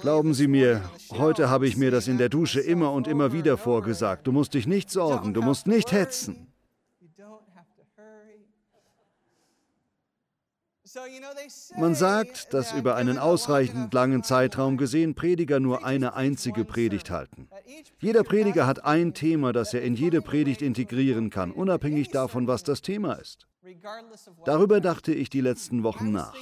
Glauben Sie mir, heute habe ich mir das in der Dusche immer und immer wieder vorgesagt. Du musst dich nicht sorgen, du musst nicht hetzen. Man sagt, dass über einen ausreichend langen Zeitraum gesehen Prediger nur eine einzige Predigt halten. Jeder Prediger hat ein Thema, das er in jede Predigt integrieren kann, unabhängig davon, was das Thema ist. Darüber dachte ich die letzten Wochen nach.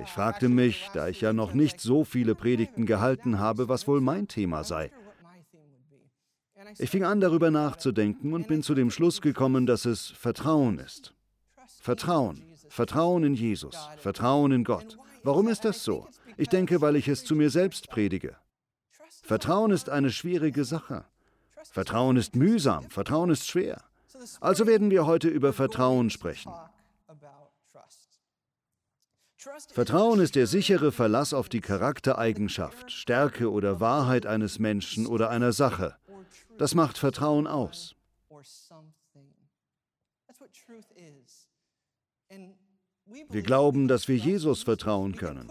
Ich fragte mich, da ich ja noch nicht so viele Predigten gehalten habe, was wohl mein Thema sei. Ich fing an darüber nachzudenken und bin zu dem Schluss gekommen, dass es Vertrauen ist. Vertrauen. Vertrauen in Jesus, Vertrauen in Gott. Warum ist das so? Ich denke, weil ich es zu mir selbst predige. Vertrauen ist eine schwierige Sache. Vertrauen ist mühsam, Vertrauen ist schwer. Also werden wir heute über Vertrauen sprechen. Vertrauen ist der sichere Verlass auf die Charaktereigenschaft, Stärke oder Wahrheit eines Menschen oder einer Sache. Das macht Vertrauen aus. Wir glauben, dass wir Jesus vertrauen können.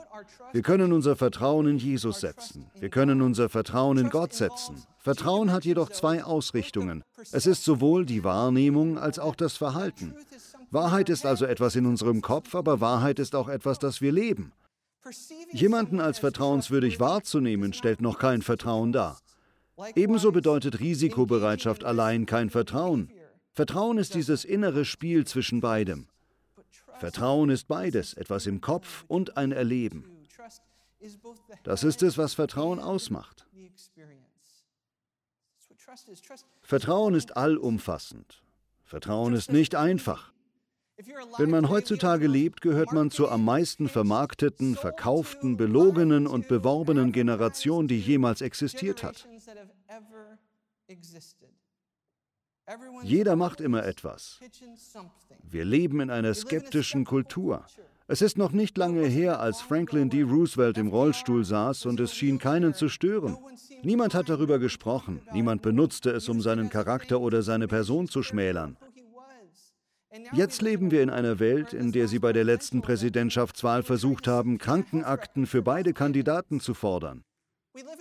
Wir können unser Vertrauen in Jesus setzen. Wir können unser Vertrauen in Gott setzen. Vertrauen hat jedoch zwei Ausrichtungen. Es ist sowohl die Wahrnehmung als auch das Verhalten. Wahrheit ist also etwas in unserem Kopf, aber Wahrheit ist auch etwas, das wir leben. Jemanden als vertrauenswürdig wahrzunehmen, stellt noch kein Vertrauen dar. Ebenso bedeutet Risikobereitschaft allein kein Vertrauen. Vertrauen ist dieses innere Spiel zwischen beidem. Vertrauen ist beides, etwas im Kopf und ein Erleben. Das ist es, was Vertrauen ausmacht. Vertrauen ist allumfassend. Vertrauen ist nicht einfach. Wenn man heutzutage lebt, gehört man zur am meisten vermarkteten, verkauften, belogenen und beworbenen Generation, die jemals existiert hat. Jeder macht immer etwas. Wir leben in einer skeptischen Kultur. Es ist noch nicht lange her, als Franklin D. Roosevelt im Rollstuhl saß und es schien keinen zu stören. Niemand hat darüber gesprochen, niemand benutzte es, um seinen Charakter oder seine Person zu schmälern. Jetzt leben wir in einer Welt, in der sie bei der letzten Präsidentschaftswahl versucht haben, Krankenakten für beide Kandidaten zu fordern.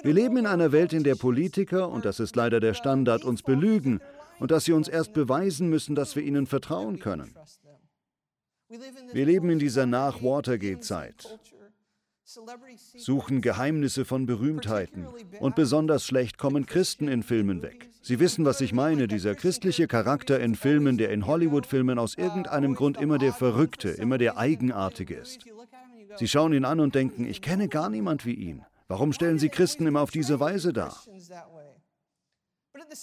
Wir leben in einer Welt, in der Politiker, und das ist leider der Standard, uns belügen und dass sie uns erst beweisen müssen, dass wir ihnen vertrauen können. Wir leben in dieser Nach-Watergate-Zeit, suchen Geheimnisse von Berühmtheiten und besonders schlecht kommen Christen in Filmen weg. Sie wissen, was ich meine, dieser christliche Charakter in Filmen, der in Hollywood-Filmen aus irgendeinem Grund immer der Verrückte, immer der Eigenartige ist. Sie schauen ihn an und denken, ich kenne gar niemand wie ihn. Warum stellen Sie Christen immer auf diese Weise dar?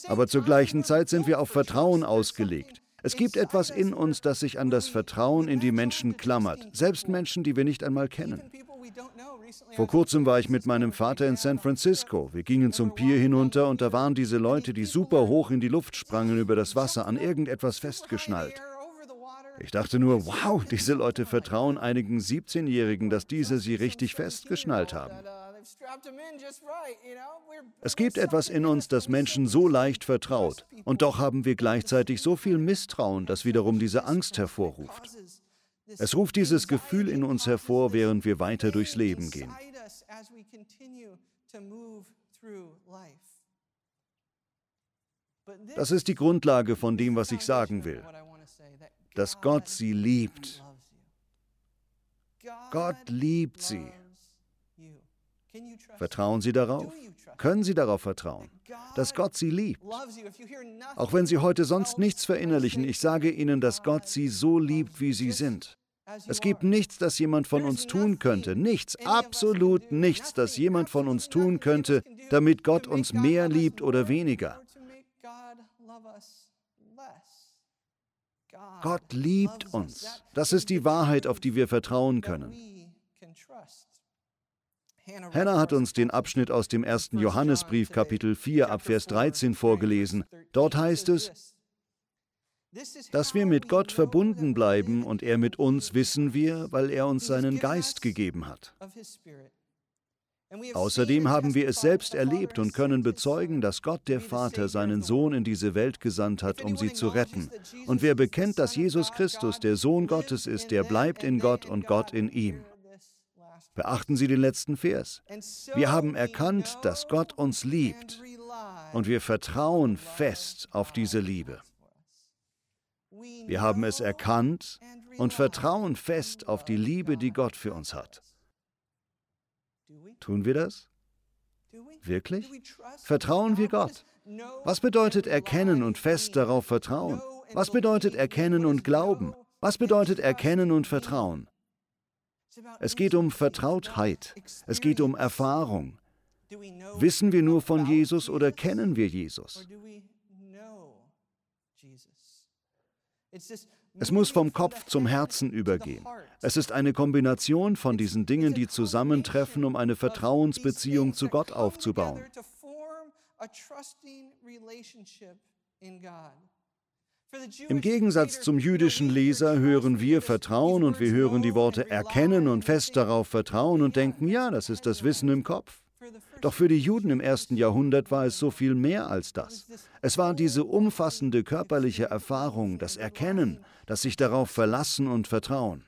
Aber zur gleichen Zeit sind wir auf Vertrauen ausgelegt. Es gibt etwas in uns, das sich an das Vertrauen in die Menschen klammert, selbst Menschen, die wir nicht einmal kennen. Vor kurzem war ich mit meinem Vater in San Francisco. Wir gingen zum Pier hinunter und da waren diese Leute, die super hoch in die Luft sprangen über das Wasser, an irgendetwas festgeschnallt. Ich dachte nur, wow, diese Leute vertrauen einigen 17-Jährigen, dass diese sie richtig festgeschnallt haben. Es gibt etwas in uns, das Menschen so leicht vertraut, und doch haben wir gleichzeitig so viel Misstrauen, das wiederum diese Angst hervorruft. Es ruft dieses Gefühl in uns hervor, während wir weiter durchs Leben gehen. Das ist die Grundlage von dem, was ich sagen will, dass Gott sie liebt. Gott liebt sie. Vertrauen Sie darauf? Können Sie darauf vertrauen, dass Gott Sie liebt? Auch wenn Sie heute sonst nichts verinnerlichen, ich sage Ihnen, dass Gott Sie so liebt, wie Sie sind. Es gibt nichts, das jemand von uns tun könnte, nichts, absolut nichts, das jemand von uns tun könnte, damit Gott uns mehr liebt oder weniger. Gott liebt uns. Das ist die Wahrheit, auf die wir vertrauen können. Hannah hat uns den Abschnitt aus dem ersten Johannesbrief Kapitel 4 ab Vers 13 vorgelesen. Dort heißt es, dass wir mit Gott verbunden bleiben und er mit uns wissen wir, weil er uns seinen Geist gegeben hat. Außerdem haben wir es selbst erlebt und können bezeugen, dass Gott der Vater seinen Sohn in diese Welt gesandt hat, um sie zu retten. Und wer bekennt, dass Jesus Christus der Sohn Gottes ist, der bleibt in Gott und Gott in ihm. Beachten Sie den letzten Vers. Wir haben erkannt, dass Gott uns liebt und wir vertrauen fest auf diese Liebe. Wir haben es erkannt und vertrauen fest auf die Liebe, die Gott für uns hat. Tun wir das? Wirklich? Vertrauen wir Gott? Was bedeutet erkennen und fest darauf vertrauen? Was bedeutet erkennen und glauben? Was bedeutet erkennen und vertrauen? Es geht um Vertrautheit. Es geht um Erfahrung. Wissen wir nur von Jesus oder kennen wir Jesus? Es muss vom Kopf zum Herzen übergehen. Es ist eine Kombination von diesen Dingen, die zusammentreffen, um eine Vertrauensbeziehung zu Gott aufzubauen. Im Gegensatz zum jüdischen Leser hören wir Vertrauen und wir hören die Worte erkennen und fest darauf vertrauen und denken, ja, das ist das Wissen im Kopf. Doch für die Juden im ersten Jahrhundert war es so viel mehr als das. Es war diese umfassende körperliche Erfahrung, das Erkennen, das sich darauf verlassen und vertrauen.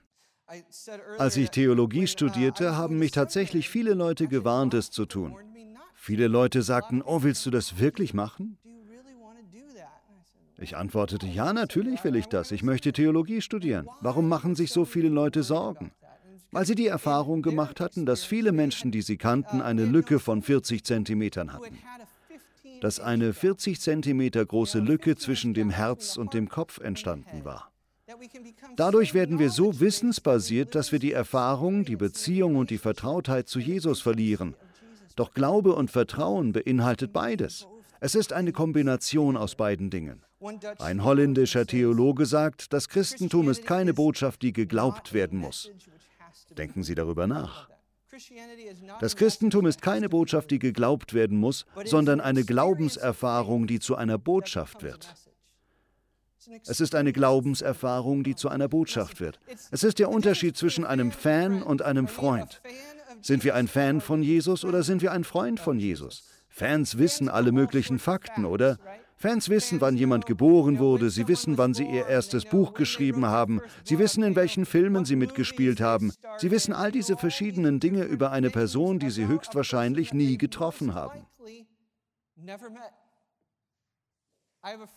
Als ich Theologie studierte, haben mich tatsächlich viele Leute gewarnt, es zu tun. Viele Leute sagten, oh, willst du das wirklich machen? Ich antwortete, ja, natürlich will ich das. Ich möchte Theologie studieren. Warum machen sich so viele Leute Sorgen? Weil sie die Erfahrung gemacht hatten, dass viele Menschen, die sie kannten, eine Lücke von 40 Zentimetern hatten. Dass eine 40 Zentimeter große Lücke zwischen dem Herz und dem Kopf entstanden war. Dadurch werden wir so wissensbasiert, dass wir die Erfahrung, die Beziehung und die Vertrautheit zu Jesus verlieren. Doch Glaube und Vertrauen beinhaltet beides. Es ist eine Kombination aus beiden Dingen. Ein holländischer Theologe sagt, das Christentum ist keine Botschaft, die geglaubt werden muss. Denken Sie darüber nach. Das Christentum ist keine Botschaft, die geglaubt werden muss, sondern eine Glaubenserfahrung, die zu einer Botschaft wird. Es ist eine Glaubenserfahrung, die zu einer Botschaft wird. Es ist der Unterschied zwischen einem Fan und einem Freund. Sind wir ein Fan von Jesus oder sind wir ein Freund von Jesus? Fans wissen alle möglichen Fakten, oder? Fans wissen, wann jemand geboren wurde, sie wissen, wann sie ihr erstes Buch geschrieben haben, sie wissen, in welchen Filmen sie mitgespielt haben, sie wissen all diese verschiedenen Dinge über eine Person, die sie höchstwahrscheinlich nie getroffen haben.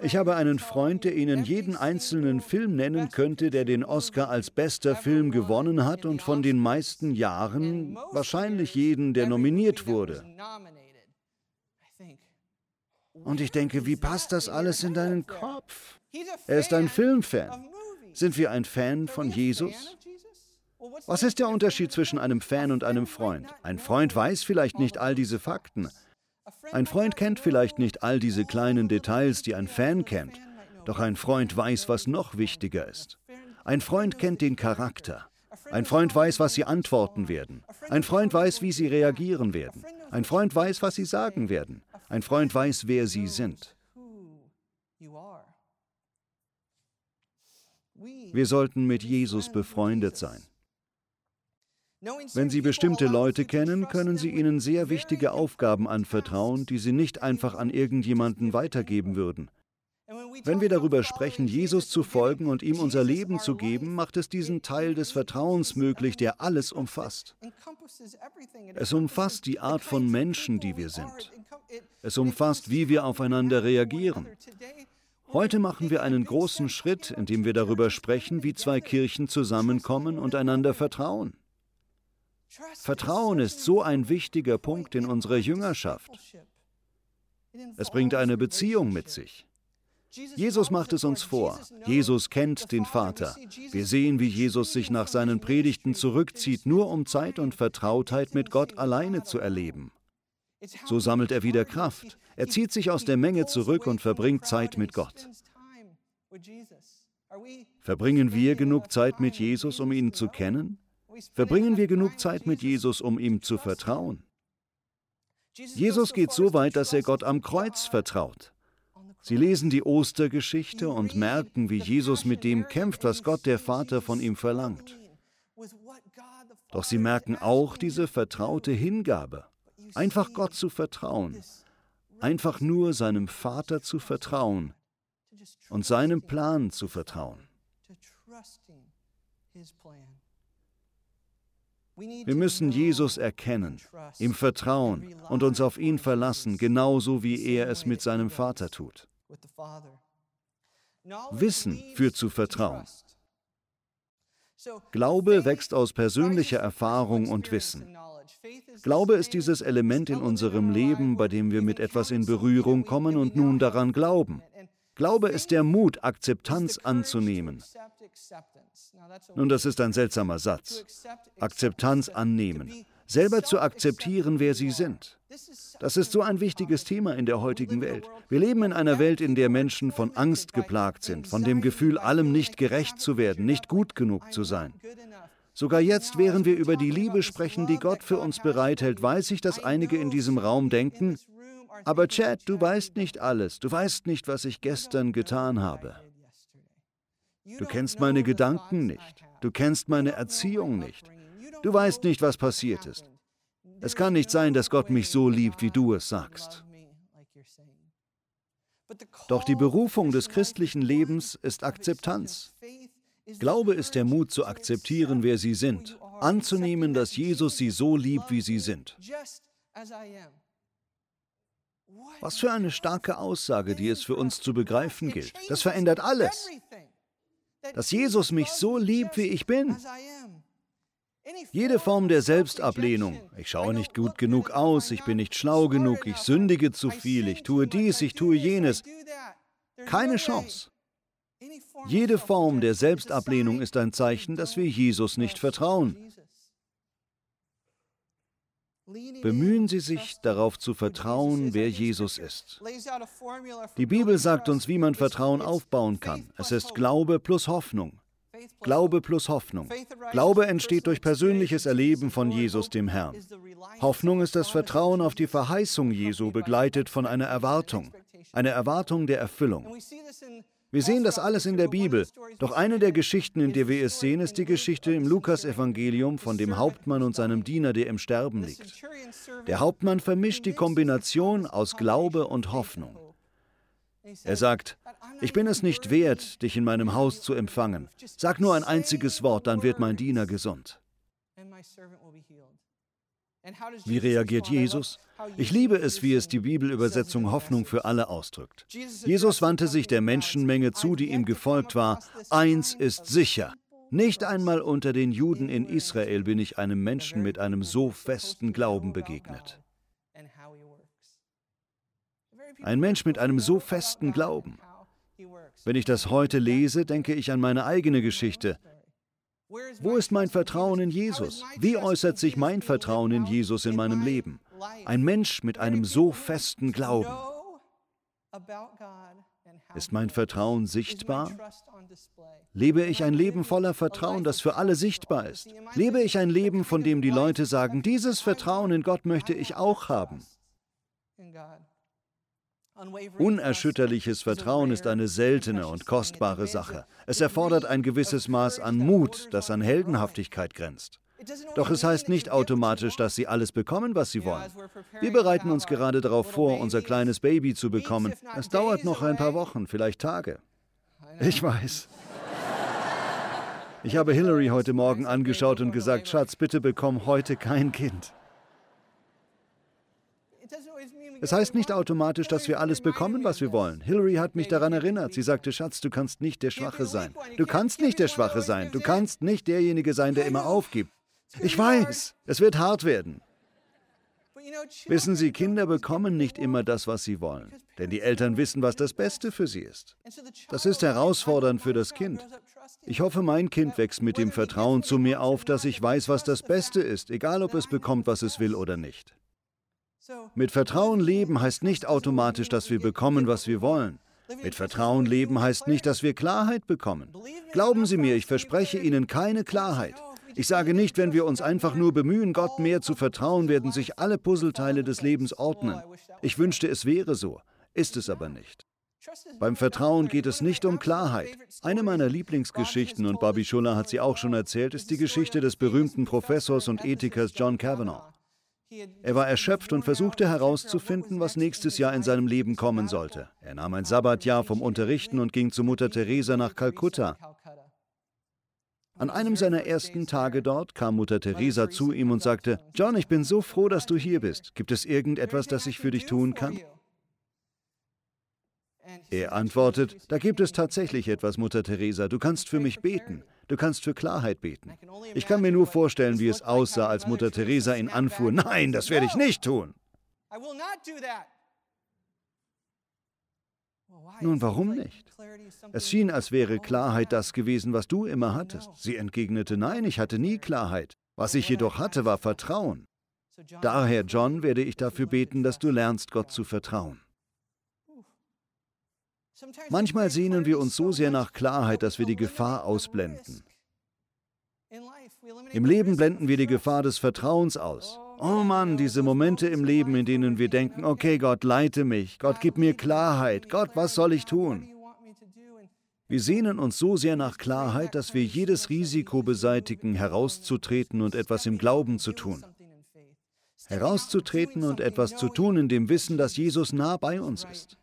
Ich habe einen Freund, der Ihnen jeden einzelnen Film nennen könnte, der den Oscar als bester Film gewonnen hat und von den meisten Jahren wahrscheinlich jeden, der nominiert wurde. Und ich denke, wie passt das alles in deinen Kopf? Er ist ein Filmfan. Sind wir ein Fan von Jesus? Was ist der Unterschied zwischen einem Fan und einem Freund? Ein Freund weiß vielleicht nicht all diese Fakten. Ein Freund kennt vielleicht nicht all diese kleinen Details, die ein Fan kennt. Doch ein Freund weiß, was noch wichtiger ist. Ein Freund kennt den Charakter. Ein Freund weiß, was sie antworten werden. Ein Freund weiß, wie sie reagieren werden. Ein Freund weiß, was sie sagen werden. Ein Freund weiß, wer sie sind. Wir sollten mit Jesus befreundet sein. Wenn Sie bestimmte Leute kennen, können Sie ihnen sehr wichtige Aufgaben anvertrauen, die Sie nicht einfach an irgendjemanden weitergeben würden. Wenn wir darüber sprechen, Jesus zu folgen und ihm unser Leben zu geben, macht es diesen Teil des Vertrauens möglich, der alles umfasst. Es umfasst die Art von Menschen, die wir sind. Es umfasst, wie wir aufeinander reagieren. Heute machen wir einen großen Schritt, indem wir darüber sprechen, wie zwei Kirchen zusammenkommen und einander vertrauen. Vertrauen ist so ein wichtiger Punkt in unserer Jüngerschaft. Es bringt eine Beziehung mit sich. Jesus macht es uns vor. Jesus kennt den Vater. Wir sehen, wie Jesus sich nach seinen Predigten zurückzieht, nur um Zeit und Vertrautheit mit Gott alleine zu erleben. So sammelt er wieder Kraft. Er zieht sich aus der Menge zurück und verbringt Zeit mit Gott. Verbringen wir genug Zeit mit Jesus, um ihn zu kennen? Verbringen wir genug Zeit mit Jesus, um ihm zu vertrauen? Jesus geht so weit, dass er Gott am Kreuz vertraut. Sie lesen die Ostergeschichte und merken, wie Jesus mit dem kämpft, was Gott der Vater von ihm verlangt. Doch sie merken auch diese vertraute Hingabe einfach Gott zu vertrauen, einfach nur seinem Vater zu vertrauen und seinem Plan zu vertrauen. Wir müssen Jesus erkennen, ihm vertrauen und uns auf ihn verlassen, genauso wie er es mit seinem Vater tut. Wissen führt zu Vertrauen. Glaube wächst aus persönlicher Erfahrung und Wissen. Glaube ist dieses Element in unserem Leben, bei dem wir mit etwas in Berührung kommen und nun daran glauben. Glaube ist der Mut, Akzeptanz anzunehmen. Nun, das ist ein seltsamer Satz. Akzeptanz annehmen. Selber zu akzeptieren, wer sie sind. Das ist so ein wichtiges Thema in der heutigen Welt. Wir leben in einer Welt, in der Menschen von Angst geplagt sind, von dem Gefühl, allem nicht gerecht zu werden, nicht gut genug zu sein. Sogar jetzt, während wir über die Liebe sprechen, die Gott für uns bereithält, weiß ich, dass einige in diesem Raum denken, aber Chad, du weißt nicht alles, du weißt nicht, was ich gestern getan habe. Du kennst meine Gedanken nicht, du kennst meine Erziehung nicht, du weißt nicht, was passiert ist. Es kann nicht sein, dass Gott mich so liebt, wie du es sagst. Doch die Berufung des christlichen Lebens ist Akzeptanz. Glaube ist der Mut zu akzeptieren, wer sie sind, anzunehmen, dass Jesus sie so liebt, wie sie sind. Was für eine starke Aussage, die es für uns zu begreifen gilt. Das verändert alles. Dass Jesus mich so liebt, wie ich bin. Jede Form der Selbstablehnung, ich schaue nicht gut genug aus, ich bin nicht schlau genug, ich sündige zu viel, ich tue dies, ich tue jenes, keine Chance. Jede Form der Selbstablehnung ist ein Zeichen, dass wir Jesus nicht vertrauen. Bemühen Sie sich darauf zu vertrauen, wer Jesus ist. Die Bibel sagt uns, wie man Vertrauen aufbauen kann. Es ist Glaube plus Hoffnung. Glaube plus Hoffnung. Glaube entsteht durch persönliches Erleben von Jesus dem Herrn. Hoffnung ist das Vertrauen auf die Verheißung Jesu, begleitet von einer Erwartung, eine Erwartung der Erfüllung. Wir sehen das alles in der Bibel. Doch eine der Geschichten, in der wir es sehen, ist die Geschichte im Lukasevangelium von dem Hauptmann und seinem Diener, der im Sterben liegt. Der Hauptmann vermischt die Kombination aus Glaube und Hoffnung. Er sagt, ich bin es nicht wert, dich in meinem Haus zu empfangen. Sag nur ein einziges Wort, dann wird mein Diener gesund. Wie reagiert Jesus? Ich liebe es, wie es die Bibelübersetzung Hoffnung für alle ausdrückt. Jesus wandte sich der Menschenmenge zu, die ihm gefolgt war. Eins ist sicher. Nicht einmal unter den Juden in Israel bin ich einem Menschen mit einem so festen Glauben begegnet. Ein Mensch mit einem so festen Glauben. Wenn ich das heute lese, denke ich an meine eigene Geschichte. Wo ist mein Vertrauen in Jesus? Wie äußert sich mein Vertrauen in Jesus in meinem Leben? Ein Mensch mit einem so festen Glauben. Ist mein Vertrauen sichtbar? Lebe ich ein Leben voller Vertrauen, das für alle sichtbar ist? Lebe ich ein Leben, von dem die Leute sagen, dieses Vertrauen in Gott möchte ich auch haben? Unerschütterliches Vertrauen ist eine seltene und kostbare Sache. Es erfordert ein gewisses Maß an Mut, das an Heldenhaftigkeit grenzt. Doch es heißt nicht automatisch, dass sie alles bekommen, was sie wollen. Wir bereiten uns gerade darauf vor, unser kleines Baby zu bekommen. Es dauert noch ein paar Wochen, vielleicht Tage. Ich weiß. Ich habe Hillary heute Morgen angeschaut und gesagt, Schatz, bitte bekomm heute kein Kind. Es heißt nicht automatisch, dass wir alles bekommen, was wir wollen. Hillary hat mich daran erinnert. Sie sagte, Schatz, du kannst nicht der Schwache sein. Du kannst nicht der Schwache sein. Du kannst nicht derjenige sein, der immer aufgibt. Ich weiß, es wird hart werden. Wissen Sie, Kinder bekommen nicht immer das, was sie wollen, denn die Eltern wissen, was das Beste für sie ist. Das ist herausfordernd für das Kind. Ich hoffe, mein Kind wächst mit dem Vertrauen zu mir auf, dass ich weiß, was das Beste ist, egal ob es bekommt, was es will oder nicht. Mit Vertrauen leben heißt nicht automatisch, dass wir bekommen, was wir wollen. Mit Vertrauen leben heißt nicht, dass wir Klarheit bekommen. Glauben Sie mir, ich verspreche Ihnen keine Klarheit. Ich sage nicht, wenn wir uns einfach nur bemühen, Gott mehr zu vertrauen, werden sich alle Puzzleteile des Lebens ordnen. Ich wünschte, es wäre so, ist es aber nicht. Beim Vertrauen geht es nicht um Klarheit. Eine meiner Lieblingsgeschichten, und Bobby Schuller hat sie auch schon erzählt, ist die Geschichte des berühmten Professors und Ethikers John Kavanaugh. Er war erschöpft und versuchte herauszufinden, was nächstes Jahr in seinem Leben kommen sollte. Er nahm ein Sabbatjahr vom Unterrichten und ging zu Mutter Teresa nach Kalkutta. An einem seiner ersten Tage dort kam Mutter Teresa zu ihm und sagte, John, ich bin so froh, dass du hier bist. Gibt es irgendetwas, das ich für dich tun kann? Er antwortet, da gibt es tatsächlich etwas, Mutter Teresa, du kannst für mich beten, du kannst für Klarheit beten. Ich kann mir nur vorstellen, wie es aussah, als Mutter Teresa ihn anfuhr, nein, das werde ich nicht tun. Nun, warum nicht? Es schien, als wäre Klarheit das gewesen, was du immer hattest. Sie entgegnete, nein, ich hatte nie Klarheit. Was ich jedoch hatte, war Vertrauen. Daher, John, werde ich dafür beten, dass du lernst, Gott zu vertrauen. Manchmal sehnen wir uns so sehr nach Klarheit, dass wir die Gefahr ausblenden. Im Leben blenden wir die Gefahr des Vertrauens aus. Oh Mann, diese Momente im Leben, in denen wir denken, okay Gott, leite mich, Gott, gib mir Klarheit, Gott, was soll ich tun? Wir sehnen uns so sehr nach Klarheit, dass wir jedes Risiko beseitigen, herauszutreten und etwas im Glauben zu tun. Herauszutreten und etwas zu tun in dem Wissen, dass Jesus nah bei uns ist.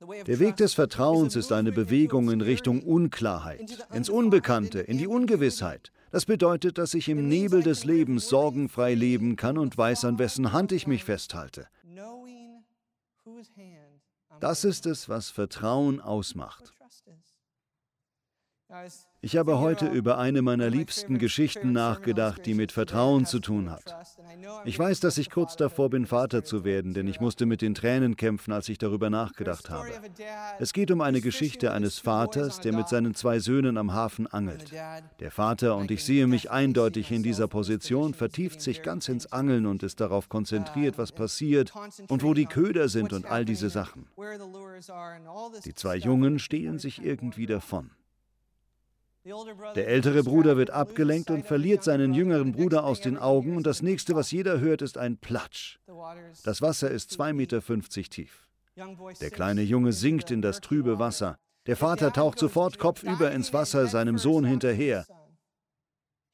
Der Weg des Vertrauens ist eine Bewegung in Richtung Unklarheit, ins Unbekannte, in die Ungewissheit. Das bedeutet, dass ich im Nebel des Lebens sorgenfrei leben kann und weiß, an wessen Hand ich mich festhalte. Das ist es, was Vertrauen ausmacht. Ich habe heute über eine meiner liebsten Geschichten nachgedacht, die mit Vertrauen zu tun hat. Ich weiß, dass ich kurz davor bin, Vater zu werden, denn ich musste mit den Tränen kämpfen, als ich darüber nachgedacht habe. Es geht um eine Geschichte eines Vaters, der mit seinen zwei Söhnen am Hafen angelt. Der Vater, und ich sehe mich eindeutig in dieser Position, vertieft sich ganz ins Angeln und ist darauf konzentriert, was passiert und wo die Köder sind und all diese Sachen. Die zwei Jungen stehlen sich irgendwie davon. Der ältere Bruder wird abgelenkt und verliert seinen jüngeren Bruder aus den Augen und das nächste, was jeder hört, ist ein Platsch. Das Wasser ist 2,50 Meter tief. Der kleine Junge sinkt in das trübe Wasser. Der Vater taucht sofort kopfüber ins Wasser seinem Sohn hinterher.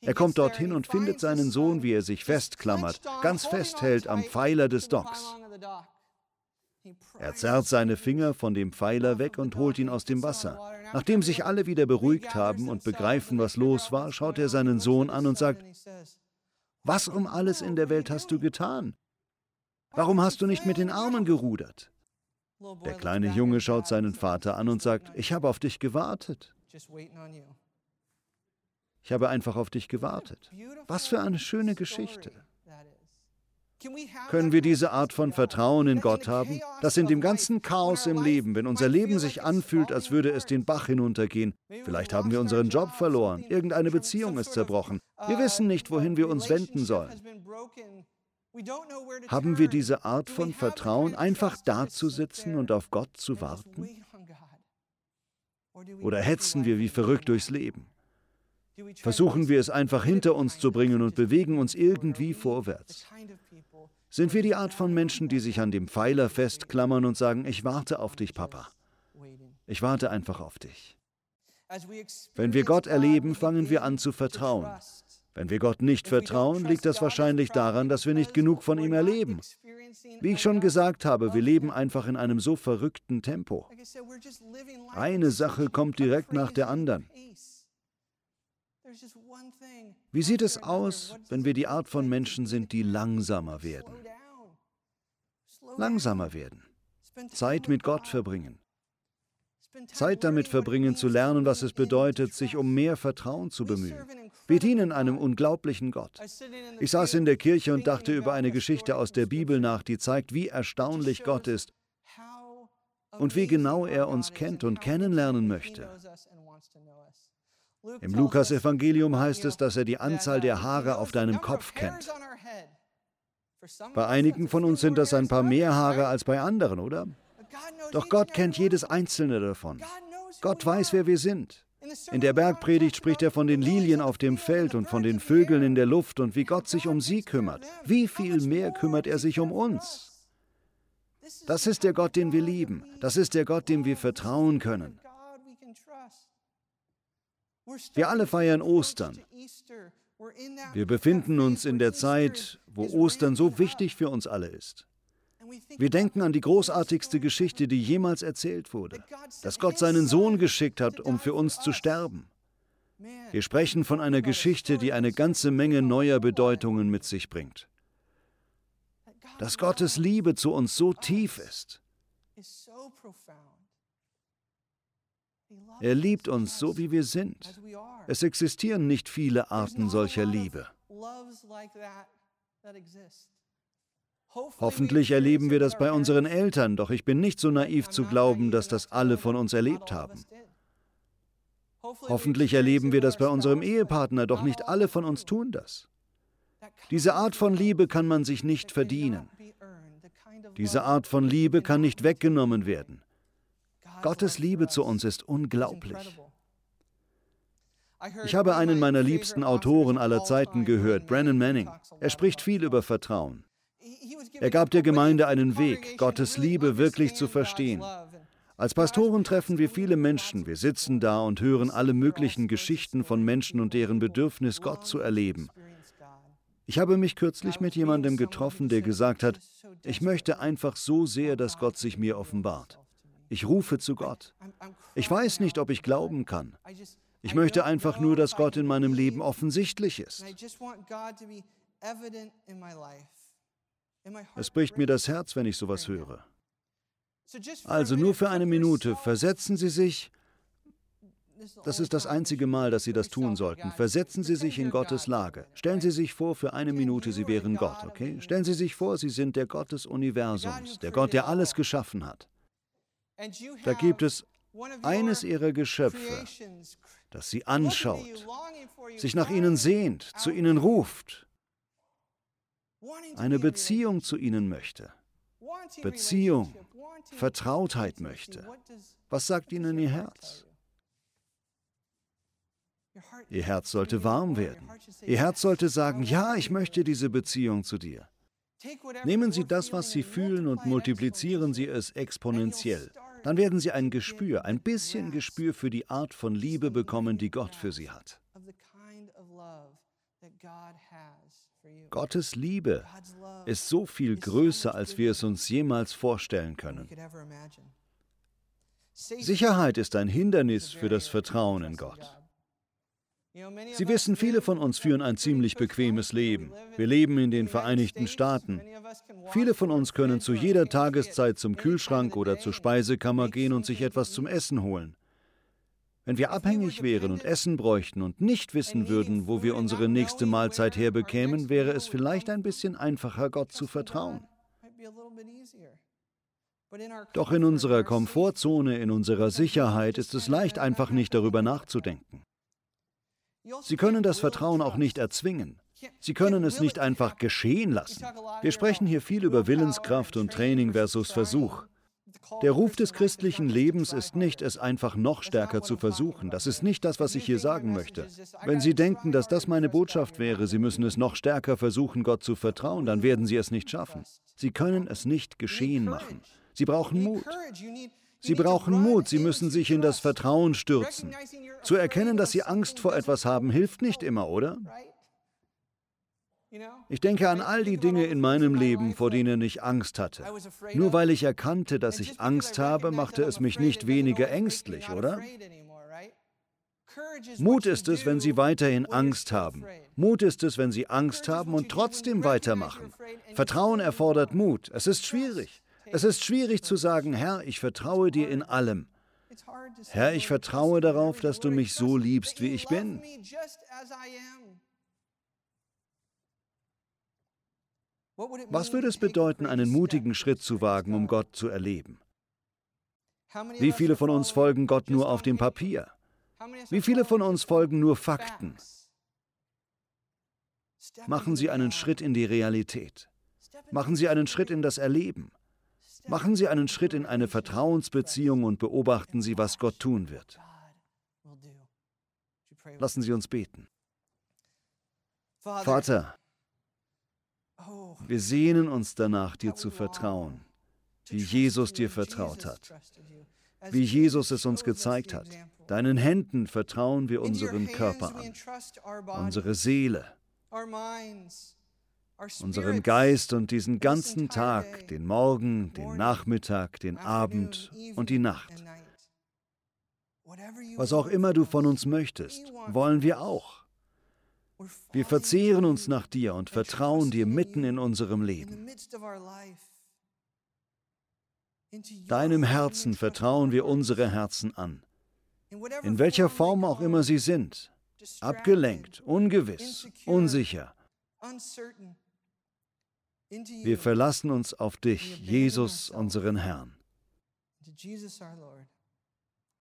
Er kommt dorthin und findet seinen Sohn, wie er sich festklammert, ganz festhält am Pfeiler des Docks. Er zerrt seine Finger von dem Pfeiler weg und holt ihn aus dem Wasser. Nachdem sich alle wieder beruhigt haben und begreifen, was los war, schaut er seinen Sohn an und sagt, was um alles in der Welt hast du getan? Warum hast du nicht mit den Armen gerudert? Der kleine Junge schaut seinen Vater an und sagt, ich habe auf dich gewartet. Ich habe einfach auf dich gewartet. Was für eine schöne Geschichte. Können wir diese Art von Vertrauen in Gott haben, dass in dem ganzen Chaos im Leben, wenn unser Leben sich anfühlt, als würde es den Bach hinuntergehen, vielleicht haben wir unseren Job verloren, irgendeine Beziehung ist zerbrochen, wir wissen nicht, wohin wir uns wenden sollen. Haben wir diese Art von Vertrauen, einfach dazusitzen und auf Gott zu warten? Oder hetzen wir wie verrückt durchs Leben? Versuchen wir es einfach hinter uns zu bringen und bewegen uns irgendwie vorwärts. Sind wir die Art von Menschen, die sich an dem Pfeiler festklammern und sagen, ich warte auf dich, Papa. Ich warte einfach auf dich. Wenn wir Gott erleben, fangen wir an zu vertrauen. Wenn wir Gott nicht vertrauen, liegt das wahrscheinlich daran, dass wir nicht genug von ihm erleben. Wie ich schon gesagt habe, wir leben einfach in einem so verrückten Tempo. Eine Sache kommt direkt nach der anderen. Wie sieht es aus, wenn wir die Art von Menschen sind, die langsamer werden? Langsamer werden. Zeit mit Gott verbringen. Zeit damit verbringen zu lernen, was es bedeutet, sich um mehr Vertrauen zu bemühen. Wir dienen einem unglaublichen Gott. Ich saß in der Kirche und dachte über eine Geschichte aus der Bibel nach, die zeigt, wie erstaunlich Gott ist und wie genau er uns kennt und kennenlernen möchte. Im Lukas-Evangelium heißt es, dass er die Anzahl der Haare auf deinem Kopf kennt. Bei einigen von uns sind das ein paar mehr Haare als bei anderen, oder? Doch Gott kennt jedes einzelne davon. Gott weiß, wer wir sind. In der Bergpredigt spricht er von den Lilien auf dem Feld und von den Vögeln in der Luft und wie Gott sich um sie kümmert. Wie viel mehr kümmert er sich um uns? Das ist der Gott, den wir lieben. Das ist der Gott, dem wir vertrauen können. Wir alle feiern Ostern. Wir befinden uns in der Zeit, wo Ostern so wichtig für uns alle ist. Wir denken an die großartigste Geschichte, die jemals erzählt wurde, dass Gott seinen Sohn geschickt hat, um für uns zu sterben. Wir sprechen von einer Geschichte, die eine ganze Menge neuer Bedeutungen mit sich bringt. Dass Gottes Liebe zu uns so tief ist. Er liebt uns so, wie wir sind. Es existieren nicht viele Arten solcher Liebe. Hoffentlich erleben wir das bei unseren Eltern, doch ich bin nicht so naiv zu glauben, dass das alle von uns erlebt haben. Hoffentlich erleben wir das bei unserem Ehepartner, doch nicht alle von uns tun das. Diese Art von Liebe kann man sich nicht verdienen. Diese Art von Liebe kann nicht weggenommen werden. Gottes Liebe zu uns ist unglaublich. Ich habe einen meiner liebsten Autoren aller Zeiten gehört, Brennan Manning. Er spricht viel über Vertrauen. Er gab der Gemeinde einen Weg, Gottes Liebe wirklich zu verstehen. Als Pastoren treffen wir viele Menschen. Wir sitzen da und hören alle möglichen Geschichten von Menschen und deren Bedürfnis, Gott zu erleben. Ich habe mich kürzlich mit jemandem getroffen, der gesagt hat, ich möchte einfach so sehr, dass Gott sich mir offenbart. Ich rufe zu Gott. Ich weiß nicht, ob ich glauben kann. Ich möchte einfach nur, dass Gott in meinem Leben offensichtlich ist. Es bricht mir das Herz, wenn ich sowas höre. Also nur für eine Minute versetzen Sie sich, das ist das einzige Mal, dass Sie das tun sollten, versetzen Sie sich in Gottes Lage. Stellen Sie sich vor, für eine Minute, Sie wären Gott, okay? Stellen Sie sich vor, Sie sind der Gott des Universums, der Gott, der alles geschaffen hat. Da gibt es eines Ihrer Geschöpfe, das Sie anschaut, sich nach Ihnen sehnt, zu Ihnen ruft, eine Beziehung zu Ihnen möchte. Beziehung, Vertrautheit möchte. Was sagt Ihnen Ihr Herz? Ihr Herz sollte warm werden. Ihr Herz sollte sagen, ja, ich möchte diese Beziehung zu dir. Nehmen Sie das, was Sie fühlen, und multiplizieren Sie es exponentiell. Dann werden Sie ein Gespür, ein bisschen Gespür für die Art von Liebe bekommen, die Gott für Sie hat. Gottes Liebe ist so viel größer, als wir es uns jemals vorstellen können. Sicherheit ist ein Hindernis für das Vertrauen in Gott. Sie wissen, viele von uns führen ein ziemlich bequemes Leben. Wir leben in den Vereinigten Staaten. Viele von uns können zu jeder Tageszeit zum Kühlschrank oder zur Speisekammer gehen und sich etwas zum Essen holen. Wenn wir abhängig wären und Essen bräuchten und nicht wissen würden, wo wir unsere nächste Mahlzeit herbekämen, wäre es vielleicht ein bisschen einfacher, Gott zu vertrauen. Doch in unserer Komfortzone, in unserer Sicherheit ist es leicht, einfach nicht darüber nachzudenken. Sie können das Vertrauen auch nicht erzwingen. Sie können es nicht einfach geschehen lassen. Wir sprechen hier viel über Willenskraft und Training versus Versuch. Der Ruf des christlichen Lebens ist nicht, es einfach noch stärker zu versuchen. Das ist nicht das, was ich hier sagen möchte. Wenn Sie denken, dass das meine Botschaft wäre, Sie müssen es noch stärker versuchen, Gott zu vertrauen, dann werden Sie es nicht schaffen. Sie können es nicht geschehen machen. Sie brauchen Mut. Sie brauchen Mut, Sie müssen sich in das Vertrauen stürzen. Zu erkennen, dass Sie Angst vor etwas haben, hilft nicht immer, oder? Ich denke an all die Dinge in meinem Leben, vor denen ich Angst hatte. Nur weil ich erkannte, dass ich Angst habe, machte es mich nicht weniger ängstlich, oder? Mut ist es, wenn Sie weiterhin Angst haben. Mut ist es, wenn Sie Angst haben und trotzdem weitermachen. Vertrauen erfordert Mut. Es ist schwierig. Es ist schwierig zu sagen, Herr, ich vertraue dir in allem. Herr, ich vertraue darauf, dass du mich so liebst, wie ich bin. Was würde es bedeuten, einen mutigen Schritt zu wagen, um Gott zu erleben? Wie viele von uns folgen Gott nur auf dem Papier? Wie viele von uns folgen nur Fakten? Machen Sie einen Schritt in die Realität. Machen Sie einen Schritt in das Erleben. Machen Sie einen Schritt in eine Vertrauensbeziehung und beobachten Sie, was Gott tun wird. Lassen Sie uns beten. Vater, wir sehnen uns danach, dir zu vertrauen, wie Jesus dir vertraut hat, wie Jesus es uns gezeigt hat. Deinen Händen vertrauen wir unseren Körper an, unsere Seele, unseren Geist und diesen ganzen Tag, den Morgen, den Nachmittag, den Abend und die Nacht. Was auch immer du von uns möchtest, wollen wir auch. Wir verzehren uns nach dir und vertrauen dir mitten in unserem Leben. Deinem Herzen vertrauen wir unsere Herzen an. In welcher Form auch immer sie sind. Abgelenkt, ungewiss, unsicher. Wir verlassen uns auf dich, Jesus, unseren Herrn.